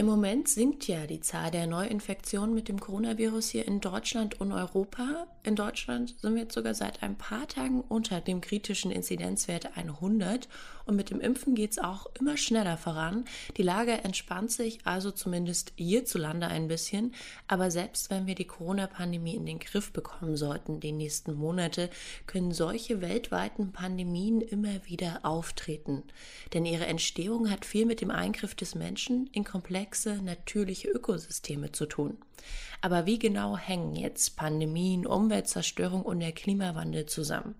Im Moment sinkt ja die Zahl der Neuinfektionen mit dem Coronavirus hier in Deutschland und Europa. In Deutschland sind wir jetzt sogar seit ein paar Tagen unter dem kritischen Inzidenzwert 100 und mit dem Impfen geht es auch immer schneller voran. Die Lage entspannt sich also zumindest hierzulande ein bisschen, aber selbst wenn wir die Corona-Pandemie in den Griff bekommen sollten, die nächsten Monate, können solche weltweiten Pandemien immer wieder auftreten. Denn ihre Entstehung hat viel mit dem Eingriff des Menschen in komplexe komplexe natürliche Ökosysteme zu tun. Aber wie genau hängen jetzt Pandemien, Umweltzerstörung und der Klimawandel zusammen?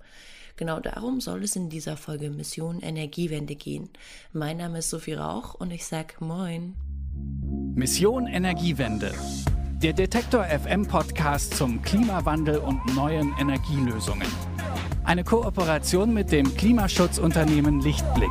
Genau darum soll es in dieser Folge Mission Energiewende gehen. Mein Name ist Sophie Rauch und ich sag Moin. Mission Energiewende. Der Detektor FM Podcast zum Klimawandel und neuen Energielösungen. Eine Kooperation mit dem Klimaschutzunternehmen Lichtblick.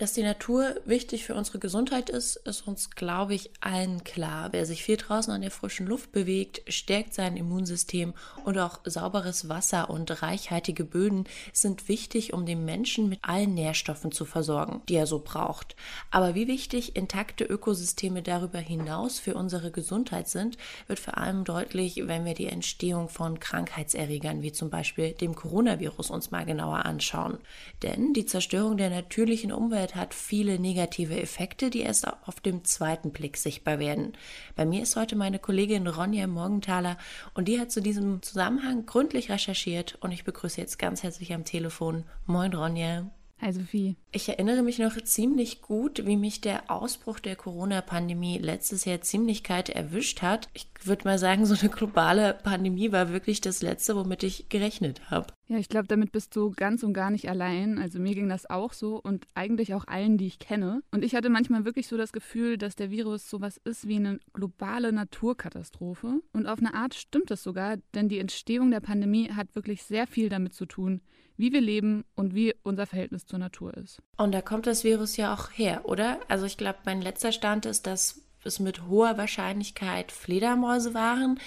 Dass die Natur wichtig für unsere Gesundheit ist, ist uns, glaube ich, allen klar. Wer sich viel draußen an der frischen Luft bewegt, stärkt sein Immunsystem und auch sauberes Wasser und reichhaltige Böden sind wichtig, um den Menschen mit allen Nährstoffen zu versorgen, die er so braucht. Aber wie wichtig intakte Ökosysteme darüber hinaus für unsere Gesundheit sind, wird vor allem deutlich, wenn wir die Entstehung von Krankheitserregern wie zum Beispiel dem Coronavirus uns mal genauer anschauen. Denn die Zerstörung der natürlichen Umwelt Umwelt hat viele negative Effekte, die erst auf dem zweiten Blick sichtbar werden. Bei mir ist heute meine Kollegin Ronja Morgenthaler und die hat zu diesem Zusammenhang gründlich recherchiert und ich begrüße jetzt ganz herzlich am Telefon. Moin Ronja. Hi Sophie. Ich erinnere mich noch ziemlich gut, wie mich der Ausbruch der Corona-Pandemie letztes Jahr ziemlich kalt erwischt hat. Ich würde mal sagen, so eine globale Pandemie war wirklich das Letzte, womit ich gerechnet habe. Ja, ich glaube, damit bist du ganz und gar nicht allein. Also mir ging das auch so und eigentlich auch allen, die ich kenne. Und ich hatte manchmal wirklich so das Gefühl, dass der Virus sowas ist wie eine globale Naturkatastrophe. Und auf eine Art stimmt das sogar, denn die Entstehung der Pandemie hat wirklich sehr viel damit zu tun, wie wir leben und wie unser Verhältnis zur Natur ist. Und da kommt das Virus ja auch her, oder? Also ich glaube, mein letzter Stand ist, dass es mit hoher Wahrscheinlichkeit Fledermäuse waren,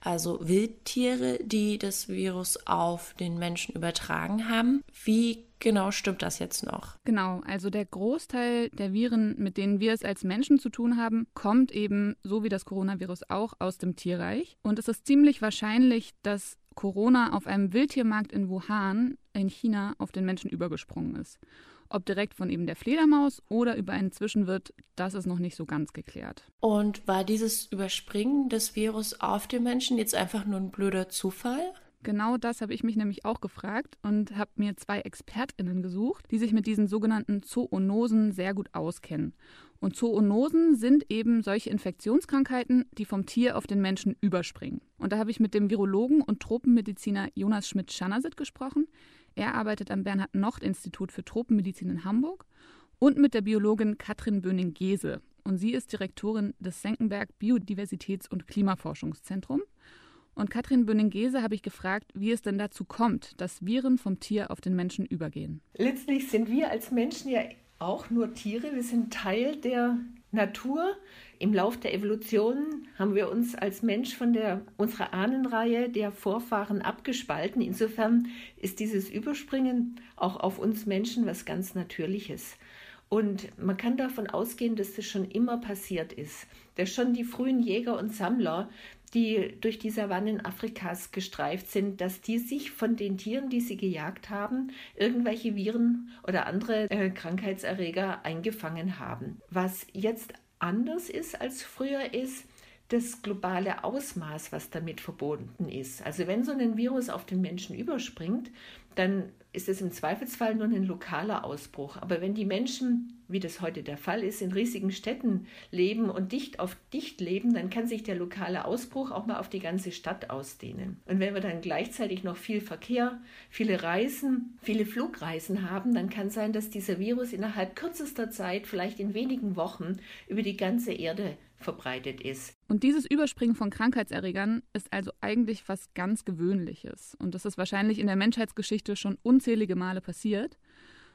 also Wildtiere, die das Virus auf den Menschen übertragen haben. Wie genau stimmt das jetzt noch? Genau, also der Großteil der Viren, mit denen wir es als Menschen zu tun haben, kommt eben, so wie das Coronavirus auch, aus dem Tierreich. Und es ist ziemlich wahrscheinlich, dass Corona auf einem Wildtiermarkt in Wuhan in China auf den Menschen übergesprungen ist. Ob direkt von eben der Fledermaus oder über einen Zwischenwirt, das ist noch nicht so ganz geklärt. Und war dieses Überspringen des Virus auf den Menschen jetzt einfach nur ein blöder Zufall? Genau das habe ich mich nämlich auch gefragt und habe mir zwei ExpertInnen gesucht, die sich mit diesen sogenannten Zoonosen sehr gut auskennen. Und Zoonosen sind eben solche Infektionskrankheiten, die vom Tier auf den Menschen überspringen. Und da habe ich mit dem Virologen und Tropenmediziner Jonas Schmidt-Schanasit gesprochen. Er arbeitet am Bernhard-Nocht-Institut für Tropenmedizin in Hamburg und mit der Biologin Katrin Böning-Gese. Und sie ist Direktorin des Senckenberg Biodiversitäts- und Klimaforschungszentrum. Und Katrin Böning-Gese habe ich gefragt, wie es denn dazu kommt, dass Viren vom Tier auf den Menschen übergehen. Letztlich sind wir als Menschen ja auch nur Tiere. Wir sind Teil der Natur. Im Lauf der Evolution haben wir uns als Mensch von der, unserer Ahnenreihe der Vorfahren abgespalten. Insofern ist dieses Überspringen auch auf uns Menschen was ganz Natürliches. Und man kann davon ausgehen, dass das schon immer passiert ist. Dass schon die frühen Jäger und Sammler die durch die Savannen Afrikas gestreift sind, dass die sich von den Tieren, die sie gejagt haben, irgendwelche Viren oder andere äh, Krankheitserreger eingefangen haben. Was jetzt anders ist als früher ist, das globale Ausmaß, was damit verbunden ist. Also wenn so ein Virus auf den Menschen überspringt, dann ist es im Zweifelsfall nur ein lokaler Ausbruch. Aber wenn die Menschen, wie das heute der Fall ist, in riesigen Städten leben und dicht auf dicht leben, dann kann sich der lokale Ausbruch auch mal auf die ganze Stadt ausdehnen. Und wenn wir dann gleichzeitig noch viel Verkehr, viele Reisen, viele Flugreisen haben, dann kann sein, dass dieser Virus innerhalb kürzester Zeit, vielleicht in wenigen Wochen, über die ganze Erde verbreitet ist. Und dieses Überspringen von Krankheitserregern ist also eigentlich was ganz Gewöhnliches. Und das ist wahrscheinlich in der Menschheitsgeschichte schon unzählige Male passiert.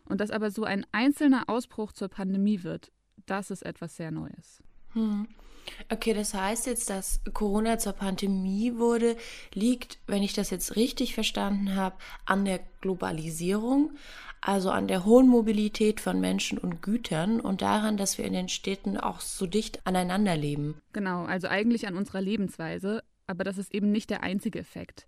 Und dass aber so ein einzelner Ausbruch zur Pandemie wird, das ist etwas sehr Neues. Hm. Okay, das heißt jetzt, dass Corona zur Pandemie wurde, liegt, wenn ich das jetzt richtig verstanden habe, an der Globalisierung, also an der hohen Mobilität von Menschen und Gütern und daran, dass wir in den Städten auch so dicht aneinander leben. Genau, also eigentlich an unserer Lebensweise, aber das ist eben nicht der einzige Effekt.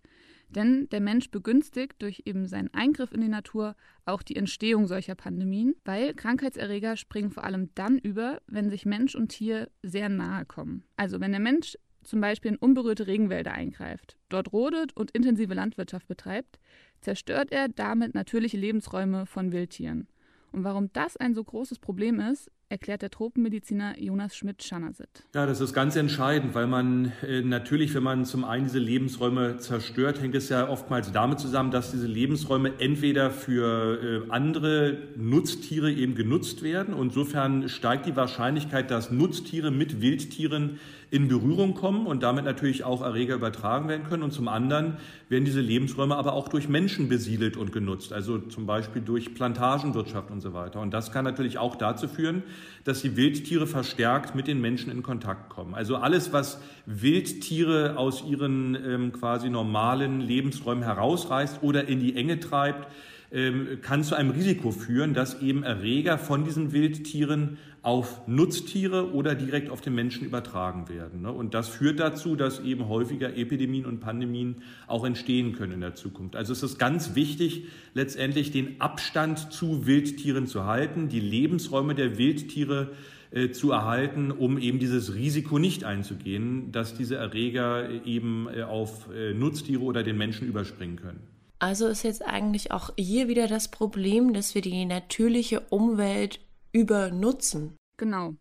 Denn der Mensch begünstigt durch eben seinen Eingriff in die Natur auch die Entstehung solcher Pandemien, weil Krankheitserreger springen vor allem dann über, wenn sich Mensch und Tier sehr nahe kommen. Also wenn der Mensch zum Beispiel in unberührte Regenwälder eingreift, dort rodet und intensive Landwirtschaft betreibt, zerstört er damit natürliche Lebensräume von Wildtieren. Und warum das ein so großes Problem ist, erklärt der Tropenmediziner Jonas Schmidt-Schanasit. Ja, das ist ganz entscheidend, weil man äh, natürlich, wenn man zum einen diese Lebensräume zerstört, hängt es ja oftmals damit zusammen, dass diese Lebensräume entweder für äh, andere Nutztiere eben genutzt werden. Insofern steigt die Wahrscheinlichkeit, dass Nutztiere mit Wildtieren in Berührung kommen und damit natürlich auch Erreger übertragen werden können. Und zum anderen werden diese Lebensräume aber auch durch Menschen besiedelt und genutzt, also zum Beispiel durch Plantagenwirtschaft und so weiter. Und das kann natürlich auch dazu führen, dass die Wildtiere verstärkt mit den Menschen in Kontakt kommen. Also alles, was Wildtiere aus ihren ähm, quasi normalen Lebensräumen herausreißt oder in die Enge treibt, kann zu einem Risiko führen, dass eben Erreger von diesen Wildtieren auf Nutztiere oder direkt auf den Menschen übertragen werden. Ne? Und das führt dazu, dass eben häufiger Epidemien und Pandemien auch entstehen können in der Zukunft. Also es ist ganz wichtig, letztendlich den Abstand zu Wildtieren zu halten, die Lebensräume der Wildtiere äh, zu erhalten, um eben dieses Risiko nicht einzugehen, dass diese Erreger eben äh, auf äh, Nutztiere oder den Menschen überspringen können. Also ist jetzt eigentlich auch hier wieder das Problem, dass wir die natürliche Umwelt übernutzen. Genau.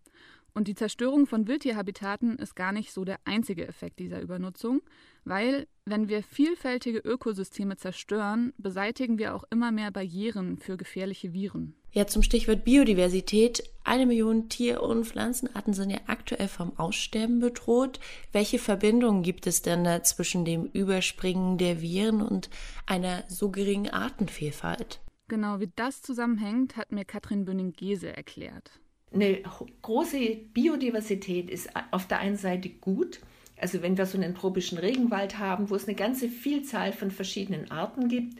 Und die Zerstörung von Wildtierhabitaten ist gar nicht so der einzige Effekt dieser Übernutzung, weil wenn wir vielfältige Ökosysteme zerstören, beseitigen wir auch immer mehr Barrieren für gefährliche Viren. Ja, zum Stichwort Biodiversität. Eine Million Tier- und Pflanzenarten sind ja aktuell vom Aussterben bedroht. Welche Verbindungen gibt es denn da zwischen dem Überspringen der Viren und einer so geringen Artenvielfalt? Genau, wie das zusammenhängt, hat mir Katrin Böning-Gese erklärt. Eine große Biodiversität ist auf der einen Seite gut. Also wenn wir so einen tropischen Regenwald haben, wo es eine ganze Vielzahl von verschiedenen Arten gibt,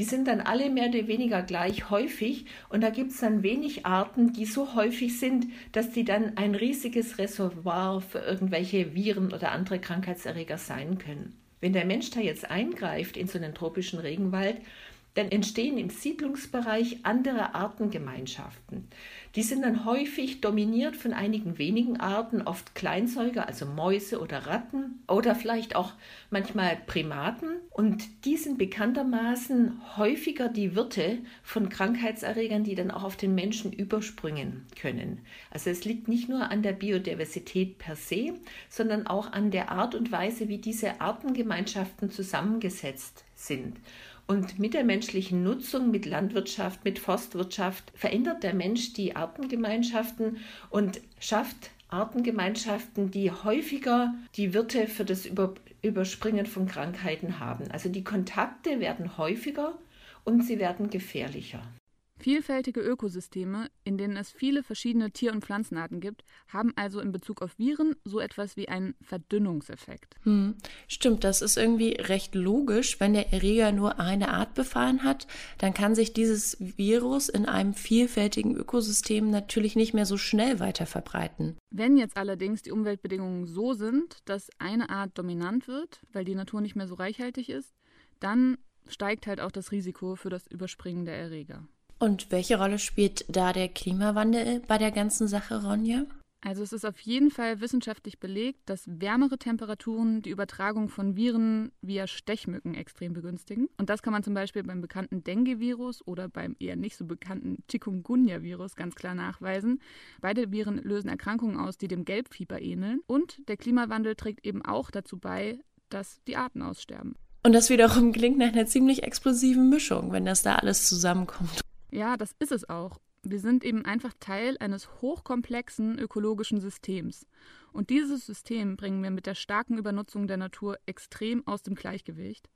die sind dann alle mehr oder weniger gleich häufig und da gibt es dann wenig Arten, die so häufig sind, dass die dann ein riesiges Reservoir für irgendwelche Viren oder andere Krankheitserreger sein können. Wenn der Mensch da jetzt eingreift in so einen tropischen Regenwald, dann entstehen im Siedlungsbereich andere Artengemeinschaften. Die sind dann häufig dominiert von einigen wenigen Arten, oft Kleinsäuger, also Mäuse oder Ratten oder vielleicht auch manchmal Primaten. Und die sind bekanntermaßen häufiger die Wirte von Krankheitserregern, die dann auch auf den Menschen überspringen können. Also es liegt nicht nur an der Biodiversität per se, sondern auch an der Art und Weise, wie diese Artengemeinschaften zusammengesetzt sind. Und mit der menschlichen Nutzung, mit Landwirtschaft, mit Forstwirtschaft verändert der Mensch die Artengemeinschaften und schafft Artengemeinschaften, die häufiger die Wirte für das Überspringen von Krankheiten haben. Also die Kontakte werden häufiger und sie werden gefährlicher. Vielfältige Ökosysteme, in denen es viele verschiedene Tier- und Pflanzenarten gibt, haben also in Bezug auf Viren so etwas wie einen Verdünnungseffekt. Hm, stimmt, das ist irgendwie recht logisch. Wenn der Erreger nur eine Art befallen hat, dann kann sich dieses Virus in einem vielfältigen Ökosystem natürlich nicht mehr so schnell weiter verbreiten. Wenn jetzt allerdings die Umweltbedingungen so sind, dass eine Art dominant wird, weil die Natur nicht mehr so reichhaltig ist, dann steigt halt auch das Risiko für das Überspringen der Erreger. Und welche Rolle spielt da der Klimawandel bei der ganzen Sache, Ronja? Also es ist auf jeden Fall wissenschaftlich belegt, dass wärmere Temperaturen die Übertragung von Viren via Stechmücken extrem begünstigen. Und das kann man zum Beispiel beim bekannten Dengue-Virus oder beim eher nicht so bekannten Chikungunya-Virus ganz klar nachweisen. Beide Viren lösen Erkrankungen aus, die dem Gelbfieber ähneln. Und der Klimawandel trägt eben auch dazu bei, dass die Arten aussterben. Und das wiederum klingt nach einer ziemlich explosiven Mischung, wenn das da alles zusammenkommt. Ja, das ist es auch. Wir sind eben einfach Teil eines hochkomplexen ökologischen Systems. Und dieses System bringen wir mit der starken Übernutzung der Natur extrem aus dem Gleichgewicht.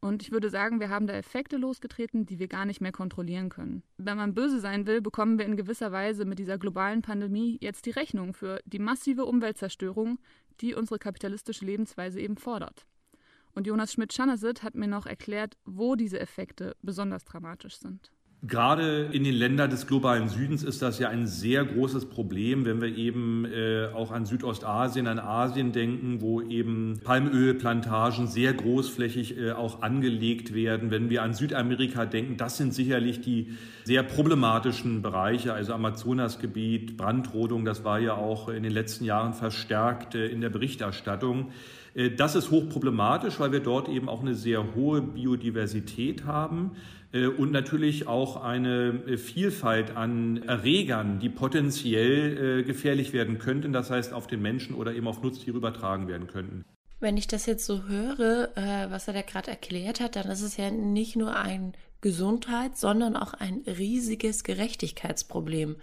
Und ich würde sagen, wir haben da Effekte losgetreten, die wir gar nicht mehr kontrollieren können. Wenn man böse sein will, bekommen wir in gewisser Weise mit dieser globalen Pandemie jetzt die Rechnung für die massive Umweltzerstörung, die unsere kapitalistische Lebensweise eben fordert. Und Jonas Schmidt-Schanasit hat mir noch erklärt, wo diese Effekte besonders dramatisch sind. Gerade in den Ländern des globalen Südens ist das ja ein sehr großes Problem, wenn wir eben äh, auch an Südostasien, an Asien denken, wo eben Palmölplantagen sehr großflächig äh, auch angelegt werden. Wenn wir an Südamerika denken, das sind sicherlich die sehr problematischen Bereiche, also Amazonasgebiet, Brandrodung, das war ja auch in den letzten Jahren verstärkt äh, in der Berichterstattung. Äh, das ist hochproblematisch, weil wir dort eben auch eine sehr hohe Biodiversität haben. Äh, und natürlich auch eine äh, Vielfalt an Erregern, die potenziell äh, gefährlich werden könnten, das heißt auf den Menschen oder eben auf Nutztiere übertragen werden könnten. Wenn ich das jetzt so höre, was er da gerade erklärt hat, dann ist es ja nicht nur ein Gesundheit, sondern auch ein riesiges Gerechtigkeitsproblem.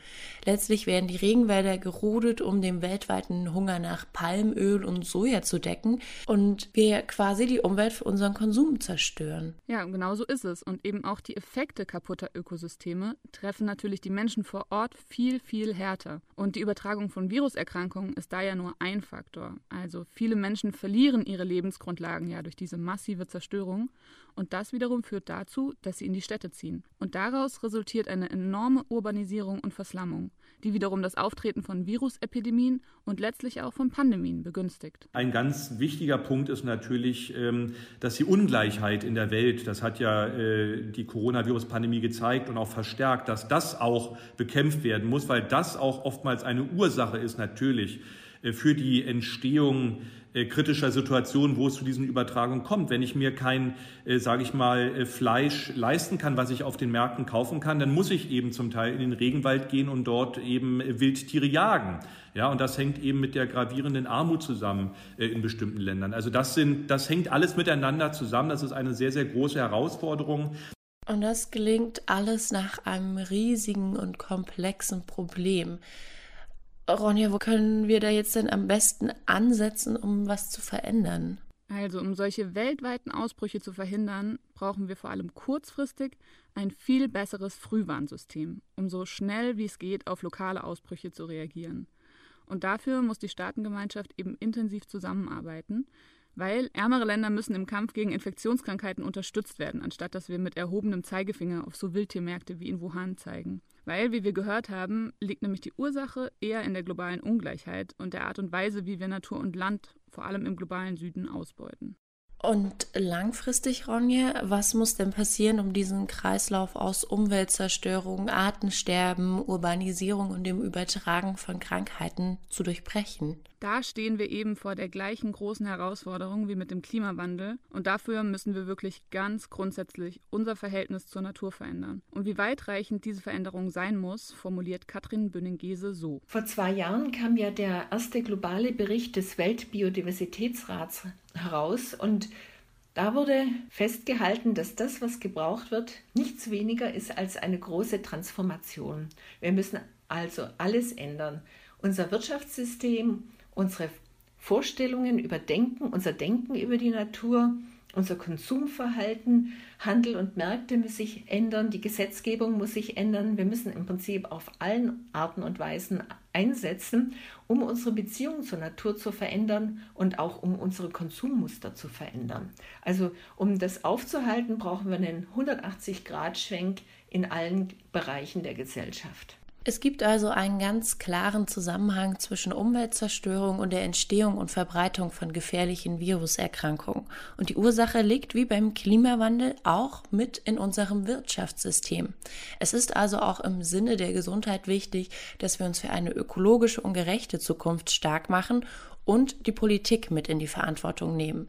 Letztlich werden die Regenwälder gerodet, um den weltweiten Hunger nach Palmöl und Soja zu decken und wir quasi die Umwelt für unseren Konsum zerstören. Ja, genau so ist es. Und eben auch die Effekte kaputter Ökosysteme treffen natürlich die Menschen vor Ort viel, viel härter. Und die Übertragung von Viruserkrankungen ist da ja nur ein Faktor. Also viele Menschen verlieren ihre Lebensgrundlagen ja durch diese massive Zerstörung. Und das wiederum führt dazu, dass sie in die Städte ziehen. Und daraus resultiert eine enorme Urbanisierung und Verslammung, die wiederum das Auftreten von Virusepidemien und letztlich auch von Pandemien begünstigt. Ein ganz wichtiger Punkt ist natürlich, ähm, dass die Ungleichheit in der Welt, das hat ja äh, die Coronavirus-Pandemie gezeigt und auch verstärkt, dass das auch bekämpft werden muss, weil das auch oftmals eine Ursache ist natürlich äh, für die Entstehung kritischer Situationen, wo es zu diesen Übertragungen kommt. Wenn ich mir kein, äh, sage ich mal, äh, Fleisch leisten kann, was ich auf den Märkten kaufen kann, dann muss ich eben zum Teil in den Regenwald gehen und dort eben Wildtiere jagen. Ja, und das hängt eben mit der gravierenden Armut zusammen äh, in bestimmten Ländern. Also das sind, das hängt alles miteinander zusammen. Das ist eine sehr, sehr große Herausforderung. Und das gelingt alles nach einem riesigen und komplexen Problem. Ronja, wo können wir da jetzt denn am besten ansetzen, um was zu verändern? Also, um solche weltweiten Ausbrüche zu verhindern, brauchen wir vor allem kurzfristig ein viel besseres Frühwarnsystem, um so schnell wie es geht auf lokale Ausbrüche zu reagieren. Und dafür muss die Staatengemeinschaft eben intensiv zusammenarbeiten, weil ärmere Länder müssen im Kampf gegen Infektionskrankheiten unterstützt werden, anstatt dass wir mit erhobenem Zeigefinger auf so Wildtiermärkte wie in Wuhan zeigen. Weil, wie wir gehört haben, liegt nämlich die Ursache eher in der globalen Ungleichheit und der Art und Weise, wie wir Natur und Land, vor allem im globalen Süden, ausbeuten. Und langfristig, Ronja, was muss denn passieren, um diesen Kreislauf aus Umweltzerstörung, Artensterben, Urbanisierung und dem Übertragen von Krankheiten zu durchbrechen? Da stehen wir eben vor der gleichen großen Herausforderung wie mit dem Klimawandel und dafür müssen wir wirklich ganz grundsätzlich unser Verhältnis zur Natur verändern. Und wie weitreichend diese Veränderung sein muss, formuliert Katrin Bünnengese so. Vor zwei Jahren kam ja der erste globale Bericht des Weltbiodiversitätsrats heraus und da wurde festgehalten, dass das, was gebraucht wird, nichts weniger ist als eine große Transformation. Wir müssen also alles ändern. Unser Wirtschaftssystem, unsere Vorstellungen über Denken, unser Denken über die Natur, unser Konsumverhalten, Handel und Märkte müssen sich ändern, die Gesetzgebung muss sich ändern. Wir müssen im Prinzip auf allen Arten und Weisen einsetzen, um unsere Beziehung zur Natur zu verändern und auch um unsere Konsummuster zu verändern. Also um das aufzuhalten, brauchen wir einen 180-Grad-Schwenk in allen Bereichen der Gesellschaft. Es gibt also einen ganz klaren Zusammenhang zwischen Umweltzerstörung und der Entstehung und Verbreitung von gefährlichen Viruserkrankungen. Und die Ursache liegt wie beim Klimawandel auch mit in unserem Wirtschaftssystem. Es ist also auch im Sinne der Gesundheit wichtig, dass wir uns für eine ökologische und gerechte Zukunft stark machen und die Politik mit in die Verantwortung nehmen.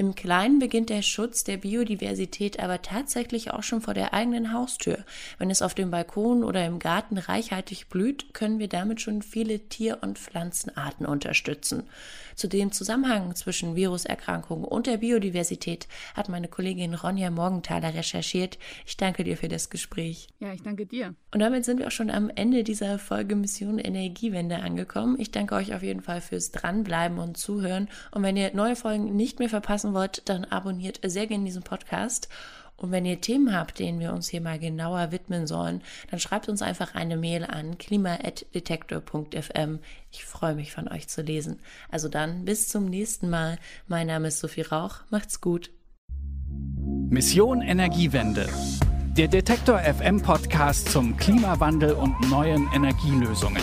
Im Kleinen beginnt der Schutz der Biodiversität aber tatsächlich auch schon vor der eigenen Haustür. Wenn es auf dem Balkon oder im Garten reichhaltig blüht, können wir damit schon viele Tier- und Pflanzenarten unterstützen. Zu dem Zusammenhang zwischen Viruserkrankungen und der Biodiversität hat meine Kollegin Ronja Morgenthaler recherchiert. Ich danke dir für das Gespräch. Ja, ich danke dir. Und damit sind wir auch schon am Ende dieser Folge Mission Energiewende angekommen. Ich danke euch auf jeden Fall fürs Dranbleiben und Zuhören. Und wenn ihr neue Folgen nicht mehr verpassen wollt, dann abonniert sehr gerne diesen Podcast. Und wenn ihr Themen habt, denen wir uns hier mal genauer widmen sollen, dann schreibt uns einfach eine Mail an klima.detektor.fm. Ich freue mich von euch zu lesen. Also dann bis zum nächsten Mal. Mein Name ist Sophie Rauch. Macht's gut. Mission Energiewende. Der Detektor FM Podcast zum Klimawandel und neuen Energielösungen.